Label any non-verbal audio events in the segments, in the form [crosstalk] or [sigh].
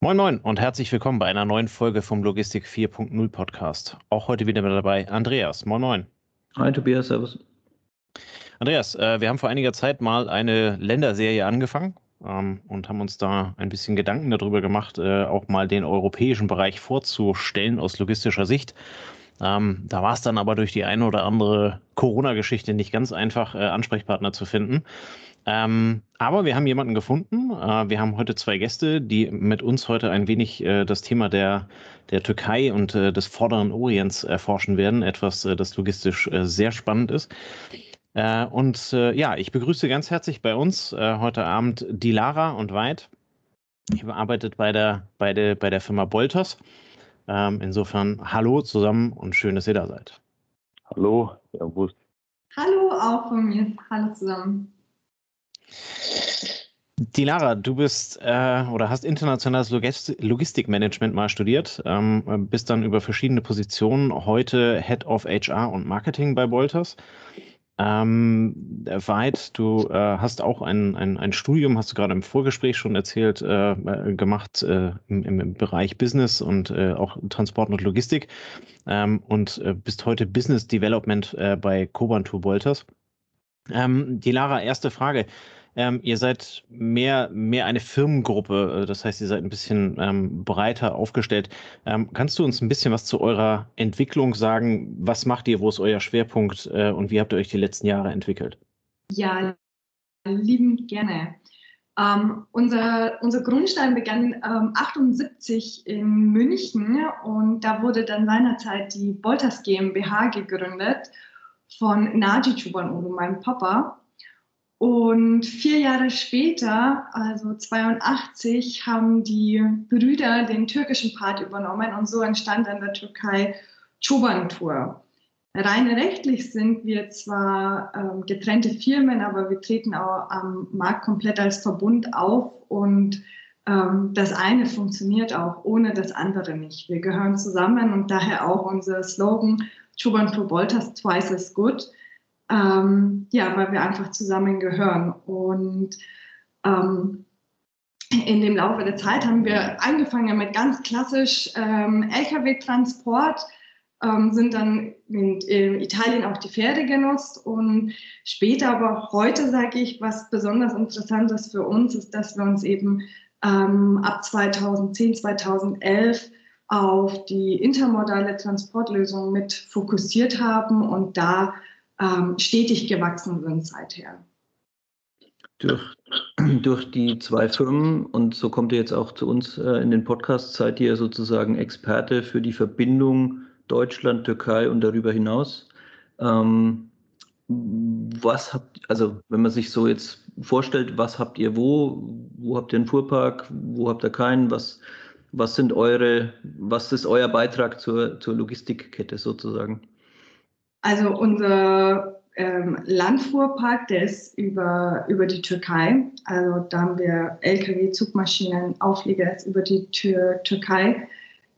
Moin Moin und herzlich willkommen bei einer neuen Folge vom Logistik 4.0 Podcast. Auch heute wieder mit dabei Andreas. Moin Moin. Hi Tobias, servus. Andreas, äh, wir haben vor einiger Zeit mal eine Länderserie angefangen ähm, und haben uns da ein bisschen Gedanken darüber gemacht, äh, auch mal den europäischen Bereich vorzustellen aus logistischer Sicht. Ähm, da war es dann aber durch die eine oder andere Corona-Geschichte nicht ganz einfach, äh, Ansprechpartner zu finden. Ähm, aber wir haben jemanden gefunden. Äh, wir haben heute zwei Gäste, die mit uns heute ein wenig äh, das Thema der, der Türkei und äh, des Vorderen Orients erforschen werden. Etwas, äh, das logistisch äh, sehr spannend ist. Äh, und ja, ich begrüße ganz herzlich bei uns heute Abend Dilara und Weid. Ihr arbeitet bei der, bei der, bei der Firma Bolters. Ähm, insofern hallo zusammen und schön, dass ihr da seid. Hallo, Servus. Hallo auch von mir. Hallo zusammen. Dilara, du bist äh, oder hast internationales Logistikmanagement mal studiert, ähm, bist dann über verschiedene Positionen heute Head of HR und Marketing bei Bolters. Ähm, weit, du äh, hast auch ein, ein, ein Studium, hast du gerade im Vorgespräch schon erzählt, äh, äh gemacht äh, im, im, Bereich Business und äh, auch Transport und Logistik ähm, und äh, bist heute Business Development bei Cobantur Bolters. Ähm, die Lara, erste Frage. Ähm, ihr seid mehr, mehr eine Firmengruppe, äh, das heißt, ihr seid ein bisschen ähm, breiter aufgestellt. Ähm, kannst du uns ein bisschen was zu eurer Entwicklung sagen? Was macht ihr? Wo ist euer Schwerpunkt? Äh, und wie habt ihr euch die letzten Jahre entwickelt? Ja, lieben gerne. Ähm, unser, unser Grundstein begann ähm, 78 in München und da wurde dann seinerzeit die Bolters GmbH gegründet von Naji Chubanoglu, meinem Papa. Und vier Jahre später, also 82, haben die Brüder den türkischen Part übernommen und so entstand in der Türkei Choban Tour. Rein rechtlich sind wir zwar ähm, getrennte Firmen, aber wir treten auch am Markt komplett als Verbund auf und ähm, das eine funktioniert auch ohne das andere nicht. Wir gehören zusammen und daher auch unser Slogan Choban Tour Bolters Twice as Good ähm, ja, weil wir einfach zusammengehören. Und ähm, in dem Laufe der Zeit haben wir angefangen mit ganz klassisch ähm, Lkw-Transport, ähm, sind dann in, in, Italien auch die Pferde genutzt und später, aber heute sage ich, was besonders interessant ist für uns, ist, dass wir uns eben ähm, ab 2010, 2011 auf die intermodale Transportlösung mit fokussiert haben und da ähm, stetig gewachsen sind seither. Durch, [clears throat] durch die zwei Firmen und so kommt ihr jetzt auch zu uns äh, in den Podcast, seid ihr sozusagen Experte für die Verbindung Deutschland, Türkei und darüber hinaus. Ähm, was habt, also wenn man sich so jetzt vorstellt, was habt ihr wo? Wo habt ihr einen Fuhrpark? Wo habt ihr keinen? Was, was sind eure, was ist euer Beitrag zur, zur Logistikkette sozusagen? Also unser ähm, Landfuhrpark, der ist über, über die Türkei. Also da haben wir Lkw, Zugmaschinen, Auflieger ist über die Tür, Türkei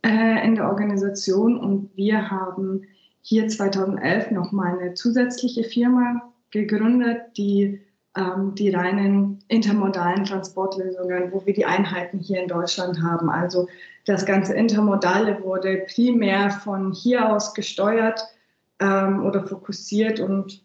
äh, in der Organisation. Und wir haben hier 2011 nochmal eine zusätzliche Firma gegründet, die ähm, die reinen intermodalen Transportlösungen, wo wir die Einheiten hier in Deutschland haben. Also das ganze Intermodale wurde primär von hier aus gesteuert ähm, oder fokussiert. Und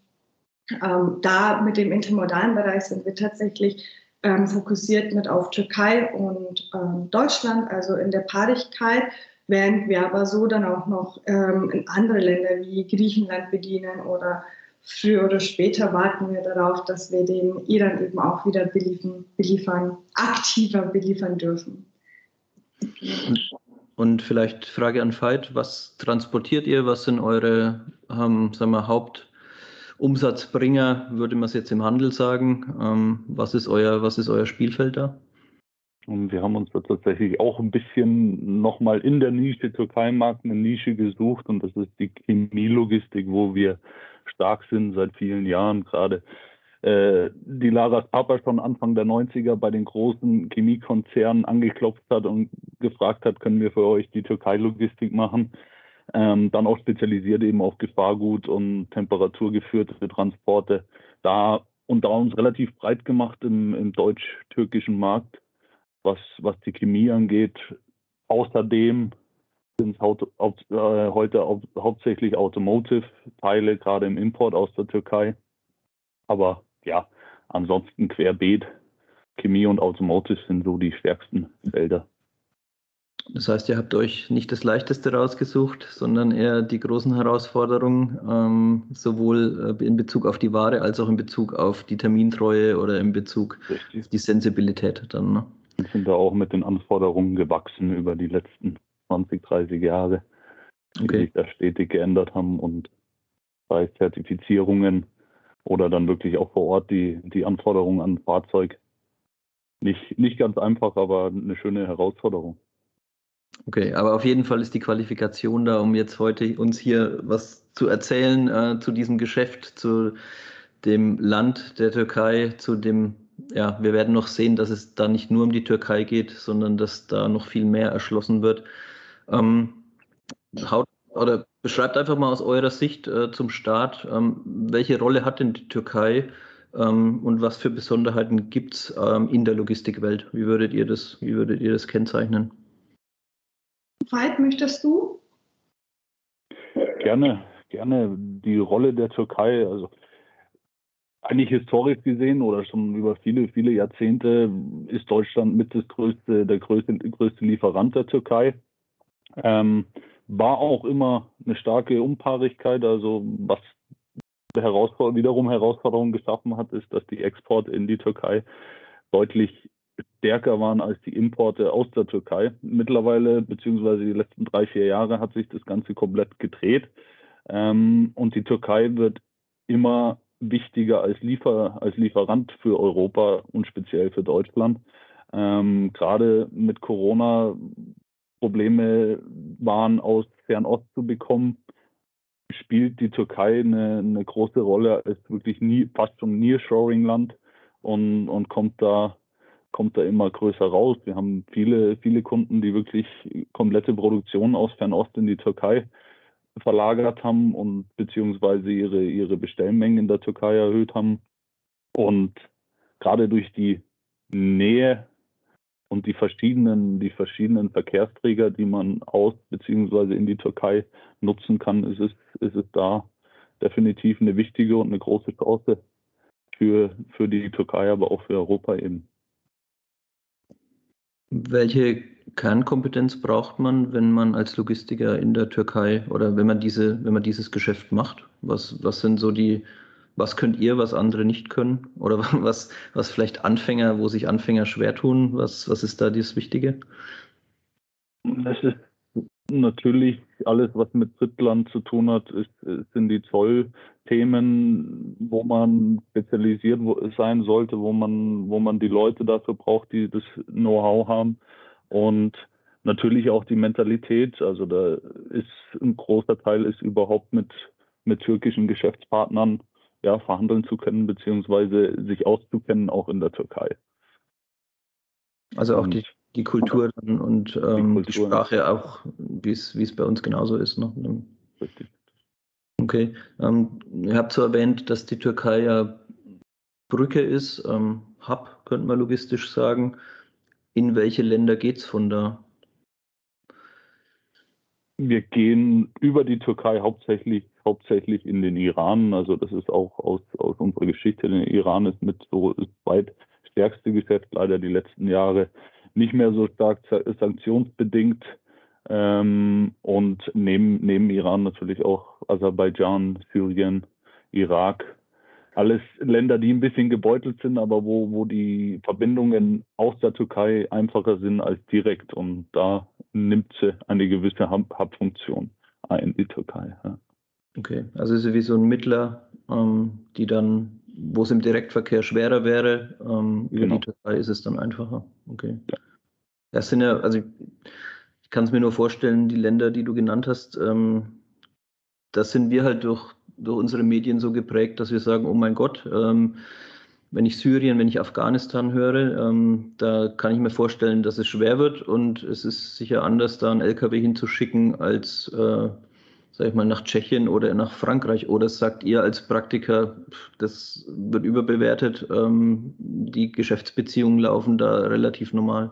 ähm, da mit dem intermodalen Bereich sind wir tatsächlich ähm, fokussiert mit auf Türkei und ähm, Deutschland, also in der Paarigkeit, während wir aber so dann auch noch ähm, in andere Länder wie Griechenland bedienen oder früher oder später warten wir darauf, dass wir den Iran eben auch wieder beliefern, beliefern aktiver beliefern dürfen. Und vielleicht Frage an Veit, was transportiert ihr? Was sind eure ähm, sagen wir, Hauptumsatzbringer, würde man es jetzt im Handel sagen? Ähm, was, ist euer, was ist euer Spielfeld da? Und wir haben uns da tatsächlich auch ein bisschen nochmal in der Nische Türkei-Markt eine Nische gesucht und das ist die Chemielogistik, wo wir stark sind seit vielen Jahren gerade äh, die Laras Papa schon Anfang der 90er bei den großen Chemiekonzernen angeklopft hat und gefragt hat, können wir für euch die Türkei-Logistik machen. Ähm, dann auch spezialisiert eben auf Gefahrgut und temperaturgeführte Transporte. Da und da uns relativ breit gemacht im, im deutsch-türkischen Markt. was, was die Chemie angeht. Außerdem sind es äh, heute hauptsächlich Automotive-Teile, gerade im Import aus der Türkei. Aber ja, ansonsten querbeet. Chemie und Automotive sind so die stärksten Felder. Das heißt, ihr habt euch nicht das Leichteste rausgesucht, sondern eher die großen Herausforderungen, ähm, sowohl äh, in Bezug auf die Ware als auch in Bezug auf die Termintreue oder in Bezug Richtig. auf die Sensibilität dann. Ne? Wir sind da auch mit den Anforderungen gewachsen über die letzten 20, 30 Jahre, die okay. sich da stetig geändert haben und bei Zertifizierungen oder dann wirklich auch vor Ort die, die Anforderungen an Fahrzeug. Nicht, nicht ganz einfach, aber eine schöne Herausforderung. Okay, aber auf jeden Fall ist die Qualifikation da, um jetzt heute uns hier was zu erzählen äh, zu diesem Geschäft, zu dem Land der Türkei, zu dem, ja, wir werden noch sehen, dass es da nicht nur um die Türkei geht, sondern dass da noch viel mehr erschlossen wird. Ähm, haut, oder beschreibt einfach mal aus eurer Sicht äh, zum Start, ähm, welche Rolle hat denn die Türkei ähm, und was für Besonderheiten gibt es ähm, in der Logistikwelt? Wie würdet ihr das, wie würdet ihr das kennzeichnen? Veit, möchtest du? Gerne, gerne. Die Rolle der Türkei, also eigentlich historisch gesehen oder schon über viele, viele Jahrzehnte ist Deutschland mit das größte, der größte, größte Lieferant der Türkei. Ähm, war auch immer eine starke Unpaarigkeit, also was Herausforder wiederum Herausforderungen geschaffen hat, ist, dass die Exporte in die Türkei deutlich stärker waren als die Importe aus der Türkei. Mittlerweile, beziehungsweise die letzten drei, vier Jahre, hat sich das Ganze komplett gedreht. Ähm, und die Türkei wird immer wichtiger als, Liefer, als Lieferant für Europa und speziell für Deutschland. Ähm, Gerade mit Corona Probleme waren aus Fernost zu bekommen, spielt die Türkei eine, eine große Rolle als wirklich nie, fast schon Nearshoring-Land und, und kommt da kommt da immer größer raus. Wir haben viele, viele Kunden, die wirklich komplette Produktion aus Fernost in die Türkei verlagert haben und beziehungsweise ihre, ihre Bestellmengen in der Türkei erhöht haben. Und gerade durch die Nähe und die verschiedenen, die verschiedenen Verkehrsträger, die man aus beziehungsweise in die Türkei nutzen kann, ist es, ist es da definitiv eine wichtige und eine große Chance für, für die Türkei, aber auch für Europa eben. Welche Kernkompetenz braucht man, wenn man als Logistiker in der Türkei oder wenn man diese, wenn man dieses Geschäft macht? Was, was sind so die, was könnt ihr, was andere nicht können? Oder [laughs] was, was vielleicht Anfänger, wo sich Anfänger schwer tun? Was, was ist da das Wichtige? Das ist natürlich alles, was mit Drittland zu tun hat, ist, sind die Zollthemen, wo man spezialisiert sein sollte, wo man, wo man die Leute dafür braucht, die das Know-how haben. Und natürlich auch die Mentalität. Also da ist ein großer Teil ist überhaupt mit, mit türkischen Geschäftspartnern ja, verhandeln zu können, beziehungsweise sich auszukennen, auch in der Türkei. Also auch die die Kultur dann und ähm, die, die, Sprache auch, wie es bei uns genauso ist. Ne? Richtig. Okay. Ähm, ihr habt so erwähnt, dass die Türkei ja Brücke ist, ähm, Hub, könnte man logistisch sagen. In welche Länder geht es von da? Wir gehen über die Türkei hauptsächlich, hauptsächlich in den Iran. Also das ist auch aus, aus unserer Geschichte. Der Iran ist mit so das zweitstärkste Geschäft leider die letzten Jahre nicht mehr so stark sanktionsbedingt. Ähm, und neben, neben Iran natürlich auch Aserbaidschan, Syrien, Irak. Alles Länder, die ein bisschen gebeutelt sind, aber wo, wo die Verbindungen aus der Türkei einfacher sind als direkt. Und da nimmt sie eine gewisse Hub-Funktion ein, die Türkei. Ja. Okay, also ist sie wie so ein Mittler, ähm, die dann, wo es im Direktverkehr schwerer wäre, ähm, über genau. die Türkei ist es dann einfacher. Okay. Das sind ja, also ich kann es mir nur vorstellen, die Länder, die du genannt hast, ähm, das sind wir halt durch, durch unsere Medien so geprägt, dass wir sagen, oh mein Gott, ähm, wenn ich Syrien, wenn ich Afghanistan höre, ähm, da kann ich mir vorstellen, dass es schwer wird und es ist sicher anders, da einen LKW hinzuschicken, als, äh, sag ich mal, nach Tschechien oder nach Frankreich. Oder sagt ihr als Praktiker, das wird überbewertet, ähm, die Geschäftsbeziehungen laufen da relativ normal?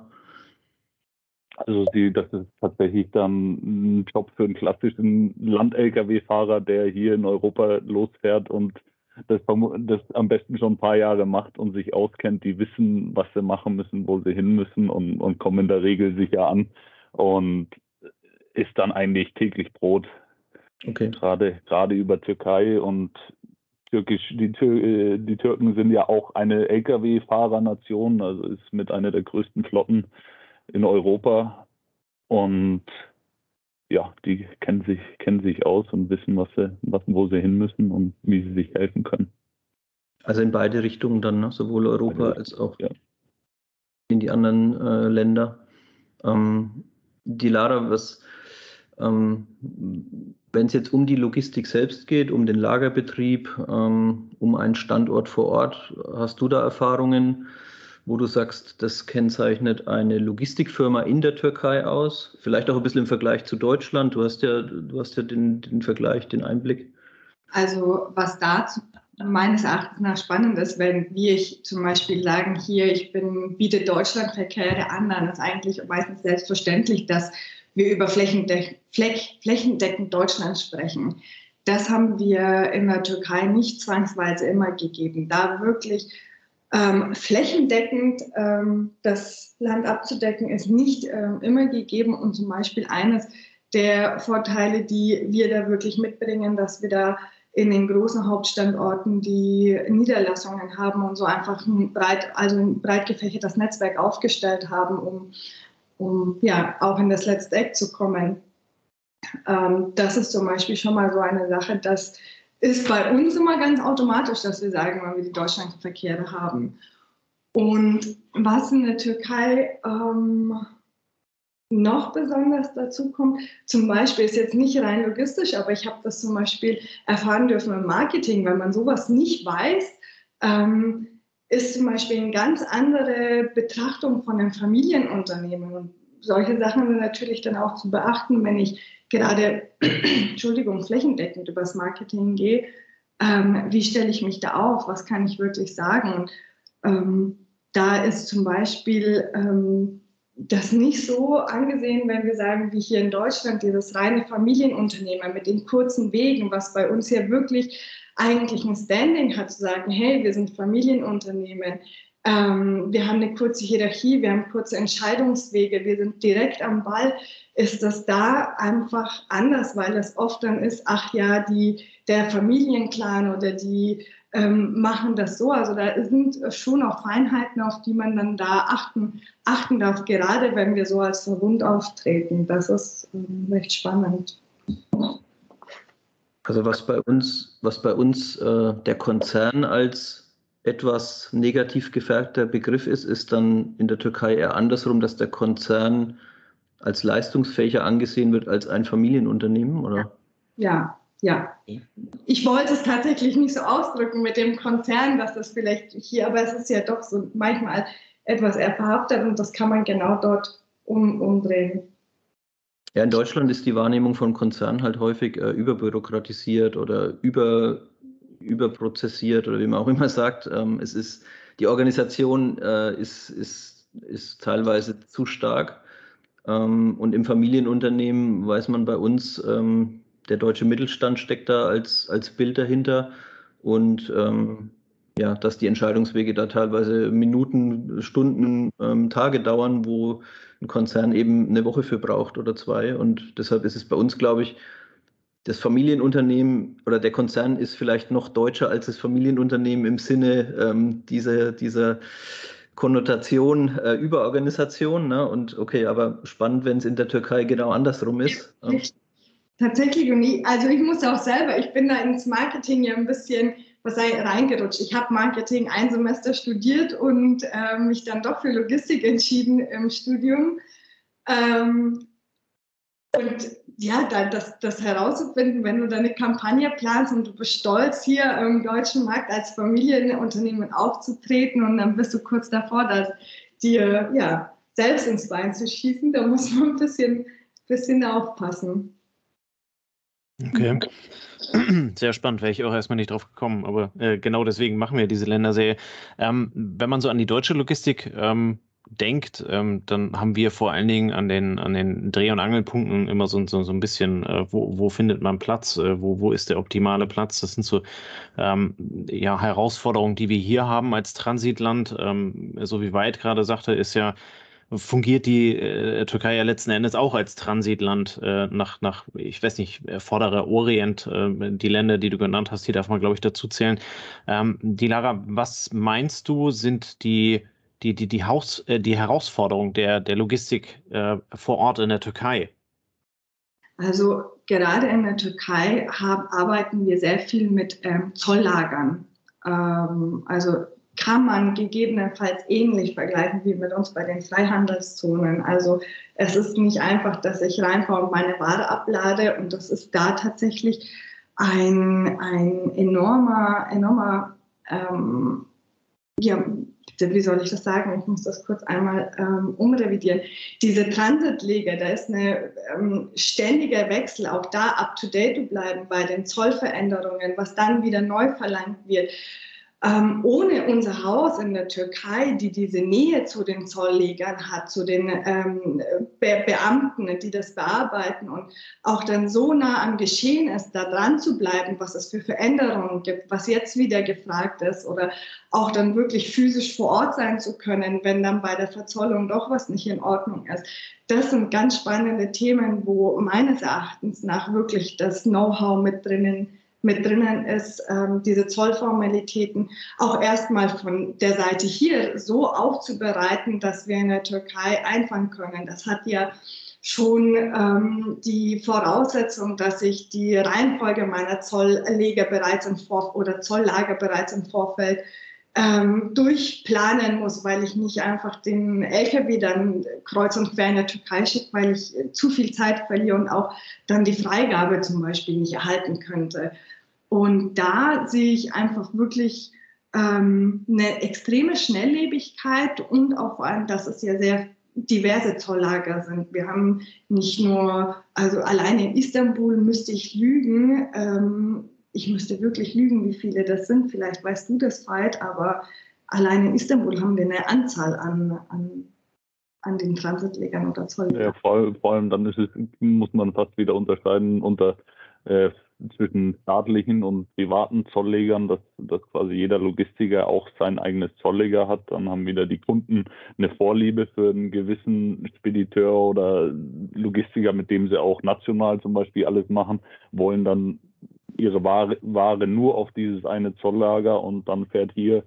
Also die, das ist tatsächlich dann ein Job für einen klassischen Land-Lkw-Fahrer, der hier in Europa losfährt und das, das am besten schon ein paar Jahre macht und sich auskennt. Die wissen, was sie machen müssen, wo sie hin müssen und, und kommen in der Regel sicher an und ist dann eigentlich täglich Brot. Okay. Gerade, gerade über Türkei und Türkisch, die, Tür, äh, die Türken sind ja auch eine Lkw-Fahrernation, also ist mit einer der größten Flotten in Europa. Und ja, die kennen sich, kennen sich aus und wissen, was sie, was, wo sie hin müssen und wie sie sich helfen können. Also in beide Richtungen dann, ne? sowohl Europa als auch ja. in die anderen äh, Länder. Ähm, die Lara, was ähm, wenn es jetzt um die Logistik selbst geht, um den Lagerbetrieb, ähm, um einen Standort vor Ort, hast du da Erfahrungen, wo du sagst, das kennzeichnet eine Logistikfirma in der Türkei aus? Vielleicht auch ein bisschen im Vergleich zu Deutschland. Du hast ja, du hast ja den, den Vergleich, den Einblick. Also was dazu meines Erachtens nach spannend ist, wenn wir zum Beispiel sagen, hier, ich bin, biete Deutschlandverkehre an, dann ist eigentlich meistens selbstverständlich, dass wir über flächendeck flächendeckend Deutschland sprechen. Das haben wir in der Türkei nicht zwangsweise immer gegeben. Da wirklich ähm, flächendeckend ähm, das Land abzudecken, ist nicht ähm, immer gegeben. Und zum Beispiel eines der Vorteile, die wir da wirklich mitbringen, dass wir da in den großen Hauptstandorten die Niederlassungen haben und so einfach ein breit, also ein breit gefächertes Netzwerk aufgestellt haben, um um ja auch in das letzte Eck zu kommen. Ähm, das ist zum Beispiel schon mal so eine Sache, das ist bei uns immer ganz automatisch, dass wir sagen, wenn wir die Deutschlandverkehre haben. Und was in der Türkei ähm, noch besonders dazu kommt, zum Beispiel ist jetzt nicht rein logistisch, aber ich habe das zum Beispiel erfahren dürfen im Marketing, wenn man sowas nicht weiß, ähm, ist zum Beispiel eine ganz andere Betrachtung von einem Familienunternehmen. Und solche Sachen sind natürlich dann auch zu beachten, wenn ich gerade, [clears throat] Entschuldigung, flächendeckend übers Marketing gehe. Ähm, wie stelle ich mich da auf? Was kann ich wirklich sagen? Ähm, da ist zum Beispiel ähm, das nicht so angesehen, wenn wir sagen, wie hier in Deutschland, dieses reine Familienunternehmen mit den kurzen Wegen, was bei uns hier wirklich eigentlich ein Standing hat, zu sagen, hey, wir sind Familienunternehmen, ähm, wir haben eine kurze Hierarchie, wir haben kurze Entscheidungswege, wir sind direkt am Ball, ist das da einfach anders, weil das oft dann ist, ach ja, die, der Familienclan oder die ähm, machen das so. Also da sind schon auch Feinheiten, auf die man dann da achten, achten darf, gerade wenn wir so als Verbund auftreten. Das ist ähm, recht spannend. Also was bei uns, was bei uns äh, der Konzern als etwas negativ gefärbter Begriff ist, ist dann in der Türkei eher andersrum, dass der Konzern als leistungsfähiger angesehen wird als ein Familienunternehmen, oder? Ja, ja. Ich wollte es tatsächlich nicht so ausdrücken mit dem Konzern, dass das vielleicht hier, aber es ist ja doch so manchmal etwas eher verhaftet und das kann man genau dort um, umdrehen. Ja, in Deutschland ist die Wahrnehmung von Konzernen halt häufig äh, überbürokratisiert oder über, überprozessiert oder wie man auch immer sagt. Ähm, es ist, die Organisation äh, ist, ist, ist teilweise zu stark. Ähm, und im Familienunternehmen weiß man bei uns, ähm, der deutsche Mittelstand steckt da als, als Bild dahinter. Und ähm, ja, dass die Entscheidungswege da teilweise Minuten, Stunden, ähm, Tage dauern, wo ein Konzern eben eine Woche für braucht oder zwei. Und deshalb ist es bei uns, glaube ich, das Familienunternehmen oder der Konzern ist vielleicht noch deutscher als das Familienunternehmen im Sinne ähm, dieser, dieser Konnotation äh, Überorganisation. Ne? Und okay, aber spannend, wenn es in der Türkei genau andersrum ist. Tatsächlich, und ich, also ich muss auch selber, ich bin da ins Marketing ja ein bisschen was sei reingerutscht. Ich habe Marketing ein Semester studiert und äh, mich dann doch für Logistik entschieden im Studium. Ähm, und ja, da, das, das herauszufinden, wenn du deine Kampagne planst und du bist stolz, hier im deutschen Markt als Familienunternehmen aufzutreten und dann bist du kurz davor, dass dir ja, selbst ins Bein zu schießen, da muss man ein bisschen, bisschen aufpassen. Okay. Sehr spannend, wäre ich auch erstmal nicht drauf gekommen, aber äh, genau deswegen machen wir diese Länderserie. Ähm, wenn man so an die deutsche Logistik ähm, denkt, ähm, dann haben wir vor allen Dingen an den, an den Dreh- und Angelpunkten immer so, so, so ein bisschen, äh, wo, wo findet man Platz, äh, wo, wo ist der optimale Platz. Das sind so ähm, ja, Herausforderungen, die wir hier haben als Transitland. Ähm, so wie Weit gerade sagte, ist ja fungiert die äh, Türkei ja letzten Endes auch als Transitland äh, nach, nach, ich weiß nicht, äh, vorderer Orient, äh, die Länder, die du genannt hast, die darf man, glaube ich, dazu zählen. Ähm, die Lara, was meinst du, sind die, die, die, die, Haus, äh, die Herausforderungen der, der Logistik äh, vor Ort in der Türkei? Also gerade in der Türkei haben, arbeiten wir sehr viel mit ähm, Zolllagern. Ähm, also kann man gegebenenfalls ähnlich vergleichen wie mit uns bei den Freihandelszonen. Also es ist nicht einfach, dass ich reinkomme und meine Ware ablade und das ist da tatsächlich ein, ein enormer, enormer, ähm, ja, wie soll ich das sagen? Ich muss das kurz einmal ähm, umrevidieren. Diese Transitleger, da ist ein ähm, ständiger Wechsel, auch da up to date zu bleiben bei den Zollveränderungen, was dann wieder neu verlangt wird ähm, ohne unser Haus in der Türkei, die diese Nähe zu den Zolllegern hat, zu den ähm, Be Beamten, die das bearbeiten und auch dann so nah am Geschehen ist, da dran zu bleiben, was es für Veränderungen gibt, was jetzt wieder gefragt ist oder auch dann wirklich physisch vor Ort sein zu können, wenn dann bei der Verzollung doch was nicht in Ordnung ist. Das sind ganz spannende Themen, wo meines Erachtens nach wirklich das Know-how mit drinnen ist mit drinnen ist, ähm, diese Zollformalitäten auch erstmal von der Seite hier so aufzubereiten, dass wir in der Türkei einfangen können. Das hat ja schon ähm, die Voraussetzung, dass ich die Reihenfolge meiner Zollleger bereits im Vor oder Zolllager bereits im Vorfeld ähm, durchplanen muss, weil ich nicht einfach den LKW dann kreuz und quer in der Türkei schicke, weil ich zu viel Zeit verliere und auch dann die Freigabe zum Beispiel nicht erhalten könnte. Und da sehe ich einfach wirklich ähm, eine extreme Schnelllebigkeit und auch vor allem, dass es ja sehr diverse Zolllager sind. Wir haben nicht nur, also alleine in Istanbul müsste ich lügen, ähm, ich müsste wirklich lügen, wie viele das sind. Vielleicht weißt du das, Veit, aber alleine in Istanbul haben wir eine Anzahl an, an, an den Transitlegern oder Zolllegern. Ja, vor, vor, allem dann es, muss man fast wieder unterscheiden unter äh, zwischen staatlichen und privaten Zolllegern, dass, dass quasi jeder Logistiker auch sein eigenes Zollleger hat. Dann haben wieder die Kunden eine Vorliebe für einen gewissen Spediteur oder Logistiker, mit dem sie auch national zum Beispiel alles machen, wollen dann ihre Ware, Ware nur auf dieses eine Zolllager und dann fährt hier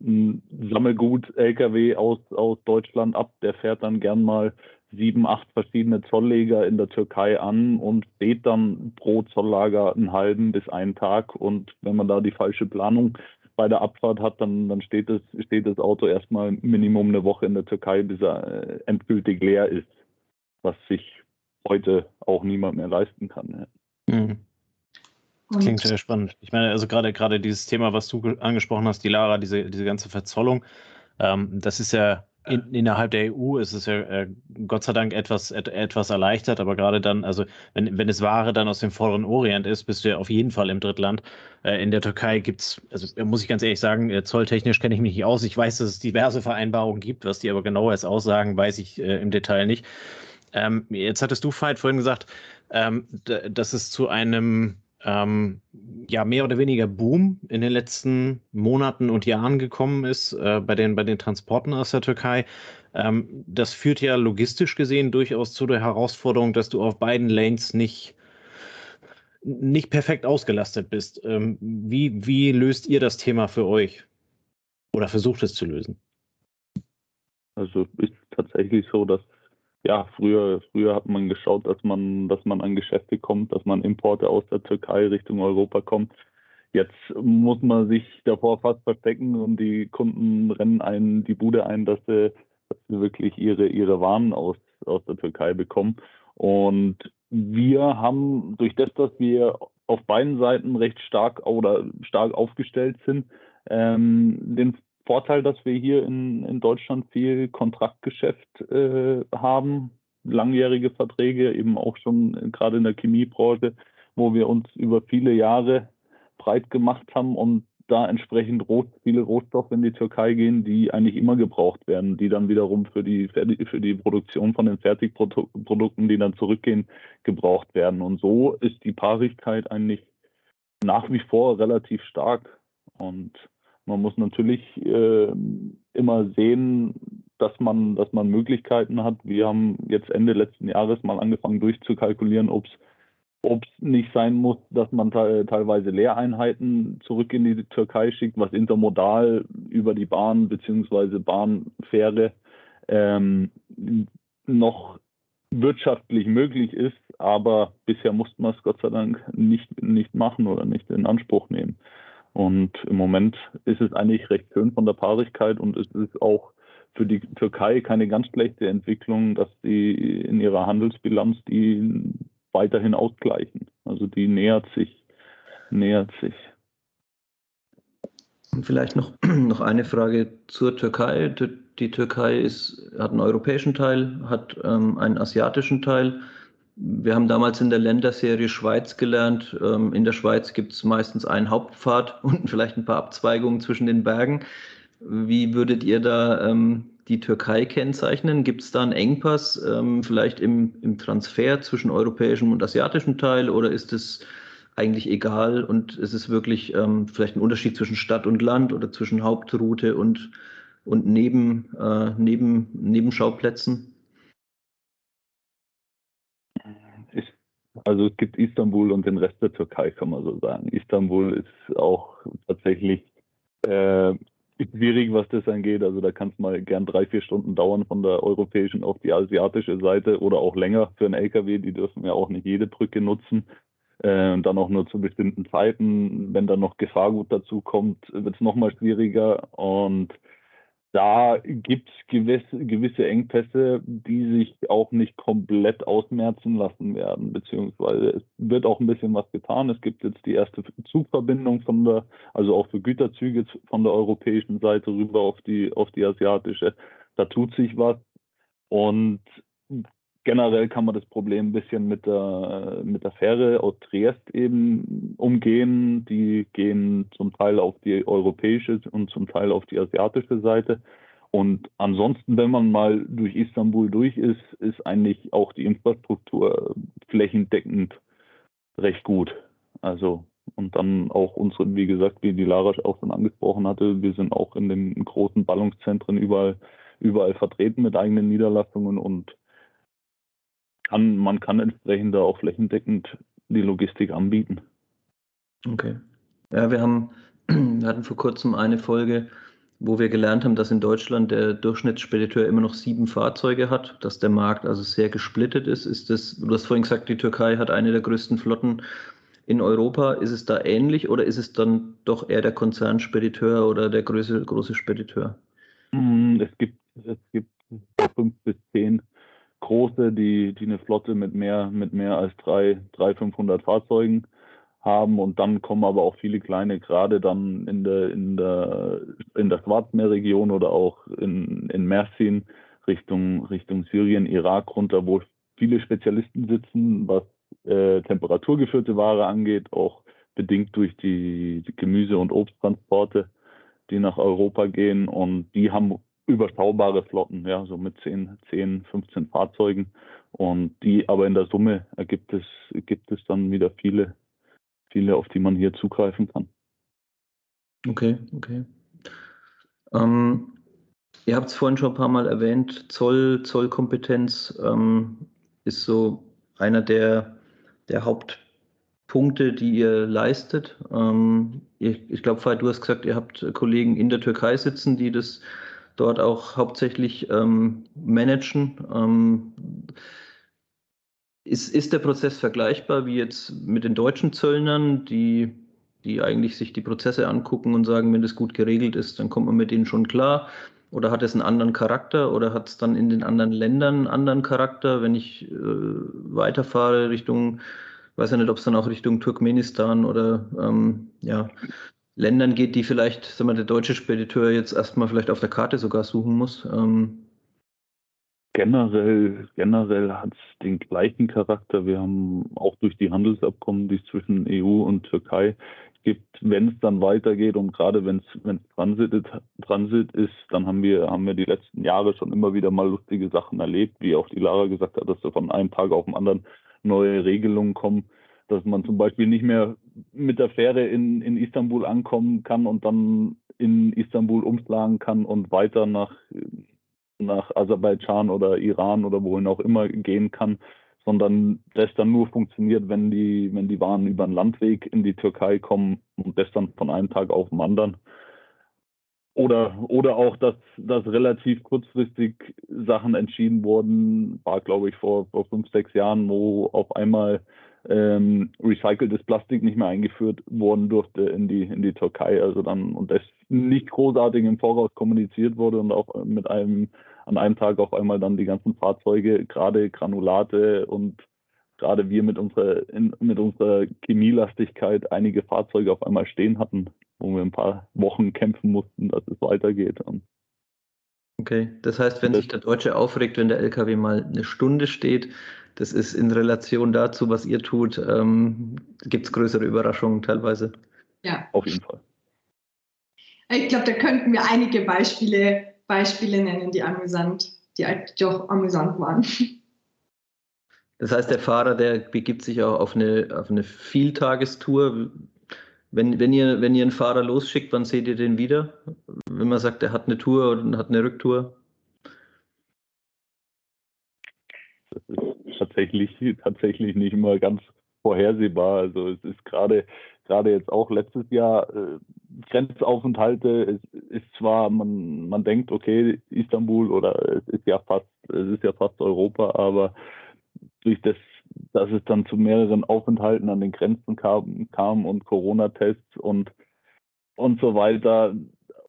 ein Sammelgut-LKW aus, aus Deutschland ab, der fährt dann gern mal sieben, acht verschiedene Zollleger in der Türkei an und steht dann pro Zolllager einen halben bis einen Tag. Und wenn man da die falsche Planung bei der Abfahrt hat, dann, dann steht, das, steht das Auto erstmal Minimum eine Woche in der Türkei, bis er äh, endgültig leer ist, was sich heute auch niemand mehr leisten kann. Ja. Mhm. Klingt sehr spannend. Ich meine, also gerade gerade dieses Thema, was du angesprochen hast, die Lara, diese, diese ganze Verzollung, ähm, das ist ja in, innerhalb der EU ist es ja äh, Gott sei Dank etwas, et, etwas erleichtert, aber gerade dann, also wenn, wenn es Ware dann aus dem vorderen Orient ist, bist du ja auf jeden Fall im Drittland. Äh, in der Türkei gibt es, also muss ich ganz ehrlich sagen, äh, zolltechnisch kenne ich mich nicht aus. Ich weiß, dass es diverse Vereinbarungen gibt, was die aber genauer als aussagen, weiß ich äh, im Detail nicht. Ähm, jetzt hattest du, Veit, vorhin gesagt, ähm, dass es zu einem ähm, ja mehr oder weniger Boom in den letzten Monaten und Jahren gekommen ist äh, bei, den, bei den Transporten aus der Türkei. Ähm, das führt ja logistisch gesehen durchaus zu der Herausforderung, dass du auf beiden Lanes nicht, nicht perfekt ausgelastet bist. Ähm, wie, wie löst ihr das Thema für euch? Oder versucht es zu lösen? Also ist tatsächlich so, dass ja, früher, früher hat man geschaut, dass man, dass man an Geschäfte kommt, dass man Importe aus der Türkei Richtung Europa kommt. Jetzt muss man sich davor fast verstecken und die Kunden rennen einen die Bude ein, dass sie, dass sie wirklich ihre, ihre Waren aus, aus der Türkei bekommen. Und wir haben durch das, dass wir auf beiden Seiten recht stark oder stark aufgestellt sind, ähm, den Vorteil, dass wir hier in, in Deutschland viel Kontraktgeschäft äh, haben, langjährige Verträge, eben auch schon gerade in der Chemiebranche, wo wir uns über viele Jahre breit gemacht haben und da entsprechend Roh, viele Rohstoffe in die Türkei gehen, die eigentlich immer gebraucht werden, die dann wiederum für die, für die Produktion von den Fertigprodukten, die dann zurückgehen, gebraucht werden. Und so ist die Paarigkeit eigentlich nach wie vor relativ stark. Und man muss natürlich äh, immer sehen, dass man, dass man Möglichkeiten hat. Wir haben jetzt Ende letzten Jahres mal angefangen durchzukalkulieren, ob es ob es nicht sein muss, dass man te teilweise Lehreinheiten zurück in die Türkei schickt, was intermodal über die Bahn bzw. Bahnfähre ähm, noch wirtschaftlich möglich ist, aber bisher musste man es Gott sei Dank nicht, nicht machen oder nicht in Anspruch nehmen. Und im Moment ist es eigentlich recht schön von der Paarigkeit und es ist auch für die Türkei keine ganz schlechte Entwicklung, dass sie in ihrer Handelsbilanz die weiterhin ausgleichen. Also die nähert sich, nähert sich. Und vielleicht noch, [clears throat] noch eine Frage zur Türkei. Die Türkei ist, hat einen europäischen Teil, hat ähm, einen asiatischen Teil. Wir haben damals in der Länderserie Schweiz gelernt. Ähm, in der Schweiz gibt es meistens einen Hauptpfad [laughs] und vielleicht ein paar Abzweigungen zwischen den Bergen. Wie würdet ihr da ähm, die Türkei kennzeichnen? Gibt es da einen Engpass ähm, vielleicht im, Transfer zwischen europäischem und asiatischem Teil oder ist es eigentlich egal und ist es wirklich vielleicht ein Unterschied zwischen Stadt und Land oder zwischen Hauptroute und, und neben, äh, neben, Nebenschauplätzen? Also es gibt Istanbul und den Rest der Türkei, kann man so sagen. Istanbul ist auch tatsächlich äh, schwierig, was das angeht. Also da kann es mal gern drei, vier Stunden dauern von der europäischen auf die asiatische Seite oder auch länger für einen LKW. Die dürfen ja auch nicht jede Brücke nutzen. Äh, und dann auch nur zu bestimmten Zeiten. Wenn dann noch Gefahrgut dazu kommt, wird es nochmal schwieriger. Und da gibt es gewisse, gewisse Engpässe, die sich auch nicht komplett ausmerzen lassen werden, beziehungsweise es wird auch ein bisschen was getan. Es gibt jetzt die erste Zugverbindung von der, also auch für Güterzüge von der europäischen Seite rüber auf die, auf die asiatische. Da tut sich was. Und generell kann man das Problem ein bisschen mit der, mit der Fähre aus Triest eben umgehen. Die gehen zum Teil auf die europäische und zum Teil auf die asiatische Seite. Und ansonsten, wenn man mal durch Istanbul durch ist, ist eigentlich auch die Infrastruktur flächendeckend recht gut. Also, und dann auch unsere, wie gesagt, wie die Lara auch schon angesprochen hatte, wir sind auch in den großen Ballungszentren überall, überall vertreten mit eigenen Niederlassungen und kann, man kann entsprechend da auch flächendeckend die Logistik anbieten. Okay. Ja, wir haben, [clears throat] wir hatten vor kurzem eine Folge, wo wir gelernt haben, dass in Deutschland der Durchschnittsspediteur immer noch sieben Fahrzeuge hat, dass der Markt also sehr gesplittet ist. Ist das, du hast vorhin gesagt, die Türkei hat eine der größten Flotten in Europa. Ist es da ähnlich oder ist es dann doch eher der Konzernspediteur oder der große, große Spediteur? Mm, es gibt, es gibt fünf bis zehn große, die, die eine Flotte mit mehr, mit mehr als drei, drei 500 Fahrzeugen haben. Und dann kommen aber auch viele kleine, gerade dann in der, in der, in der Schwarzmeerregion oder auch in, in Mersin Richtung, Richtung Syrien, Irak runter, wo viele Spezialisten sitzen, was äh, temperaturgeführte Ware angeht, auch bedingt durch die, die Gemüse- und Obsttransporte, die nach Europa gehen. Und die haben überschaubare Flotten, ja, so mit 10, 10, 15 Fahrzeugen. Und die, aber in der Summe ergibt es, gibt es dann wieder viele, viele, auf die man hier zugreifen kann. Okay, okay. Ähm, ihr habt es vorhin schon ein paar Mal erwähnt, Zoll, Zollkompetenz ähm, ist so einer der, der Hauptpunkte, die ihr leistet. Ähm, ich, ich glaube, du hast gesagt, ihr habt Kollegen in der Türkei sitzen, die das dort auch hauptsächlich ähm, managen. Ähm, ist, ist der Prozess vergleichbar wie jetzt mit den deutschen Zöllnern, die, die eigentlich sich die Prozesse angucken und sagen, wenn das gut geregelt ist, dann kommt man mit denen schon klar? Oder hat es einen anderen Charakter oder hat es dann in den anderen Ländern einen anderen Charakter, wenn ich äh, weiterfahre Richtung, weiß ja nicht, ob es dann auch Richtung Turkmenistan oder ähm, ja, Ländern geht, die vielleicht, sagen wir, der deutsche Spediteur jetzt erstmal vielleicht auf der Karte sogar suchen muss? Ähm generell, generell hat es den gleichen Charakter. Wir haben auch durch die Handelsabkommen, die zwischen EU und Türkei, gibt, wenn es dann weitergeht und gerade wenn es Transit, Transit ist, dann haben wir, haben wir die letzten Jahre schon immer wieder mal lustige Sachen erlebt, wie auch die Lara gesagt hat, dass da von einem Tag auf den anderen neue Regelungen kommen, dass man zum Beispiel nicht mehr mit der Fähre in, in Istanbul ankommen kann und dann in Istanbul umschlagen kann und weiter nach, nach Aserbaidschan oder Iran oder wohin auch immer gehen kann, sondern das dann nur funktioniert, wenn die, wenn die Waren über den Landweg in die Türkei kommen und das dann von einem Tag auf den anderen. Oder, oder auch, dass, dass relativ kurzfristig Sachen entschieden wurden, war glaube ich vor, vor fünf, sechs Jahren, wo auf einmal ähm, recyceltes Plastik nicht mehr eingeführt worden durfte in die, in die Türkei. Also dann, und das nicht großartig im Voraus kommuniziert wurde und auch mit einem, an einem Tag auf einmal dann die ganzen Fahrzeuge, gerade Granulate und gerade wir mit unserer, in, mit unserer Chemielastigkeit einige Fahrzeuge auf einmal stehen hatten, wo wir ein paar Wochen kämpfen mussten, dass es weitergeht. Und okay, das heißt, wenn das sich der Deutsche aufregt, wenn der LKW mal eine Stunde steht, das ist in Relation dazu, was ihr tut, ähm, gibt es größere Überraschungen teilweise. Ja. Auf jeden Fall. Ich glaube, da könnten wir einige Beispiele, Beispiele nennen, die amüsant, die doch amüsant waren. Das heißt, der Fahrer, der begibt sich auch auf eine, auf eine Vieltagestour. Wenn, wenn, ihr, wenn ihr einen Fahrer losschickt, wann seht ihr den wieder? Wenn man sagt, er hat eine Tour und hat eine Rücktour? Das ist tatsächlich, tatsächlich nicht immer ganz vorhersehbar. Also es ist gerade gerade jetzt auch letztes Jahr äh, Grenzaufenthalte. Es ist zwar, man, man denkt, okay, Istanbul oder es ist ja fast, es ist ja fast Europa, aber durch das, dass es dann zu mehreren Aufenthalten an den Grenzen kam, kam und Corona-Tests und und so weiter.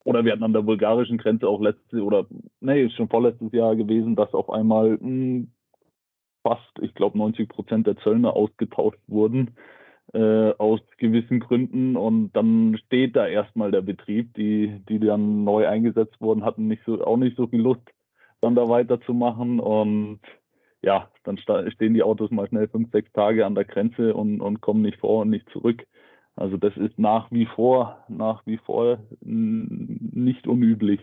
Oder wir hatten an der bulgarischen Grenze auch letztes oder nee, ist schon vorletztes Jahr gewesen, dass auf einmal mh, hm, fast, ich glaube, 90 Prozent der Zöllner ausgetauscht wurden äh, aus gewissen Gründen. Und dann steht da erstmal der Betrieb, die, die dann neu eingesetzt wurden, hatten nicht so, auch nicht so viel Lust, dann da weiterzumachen. Und ja, dann stehen die Autos mal schnell fünf, sechs Tage an der Grenze und, und kommen nicht vor und nicht zurück. Also das ist nach wie vor, nach wie vor nicht unüblich,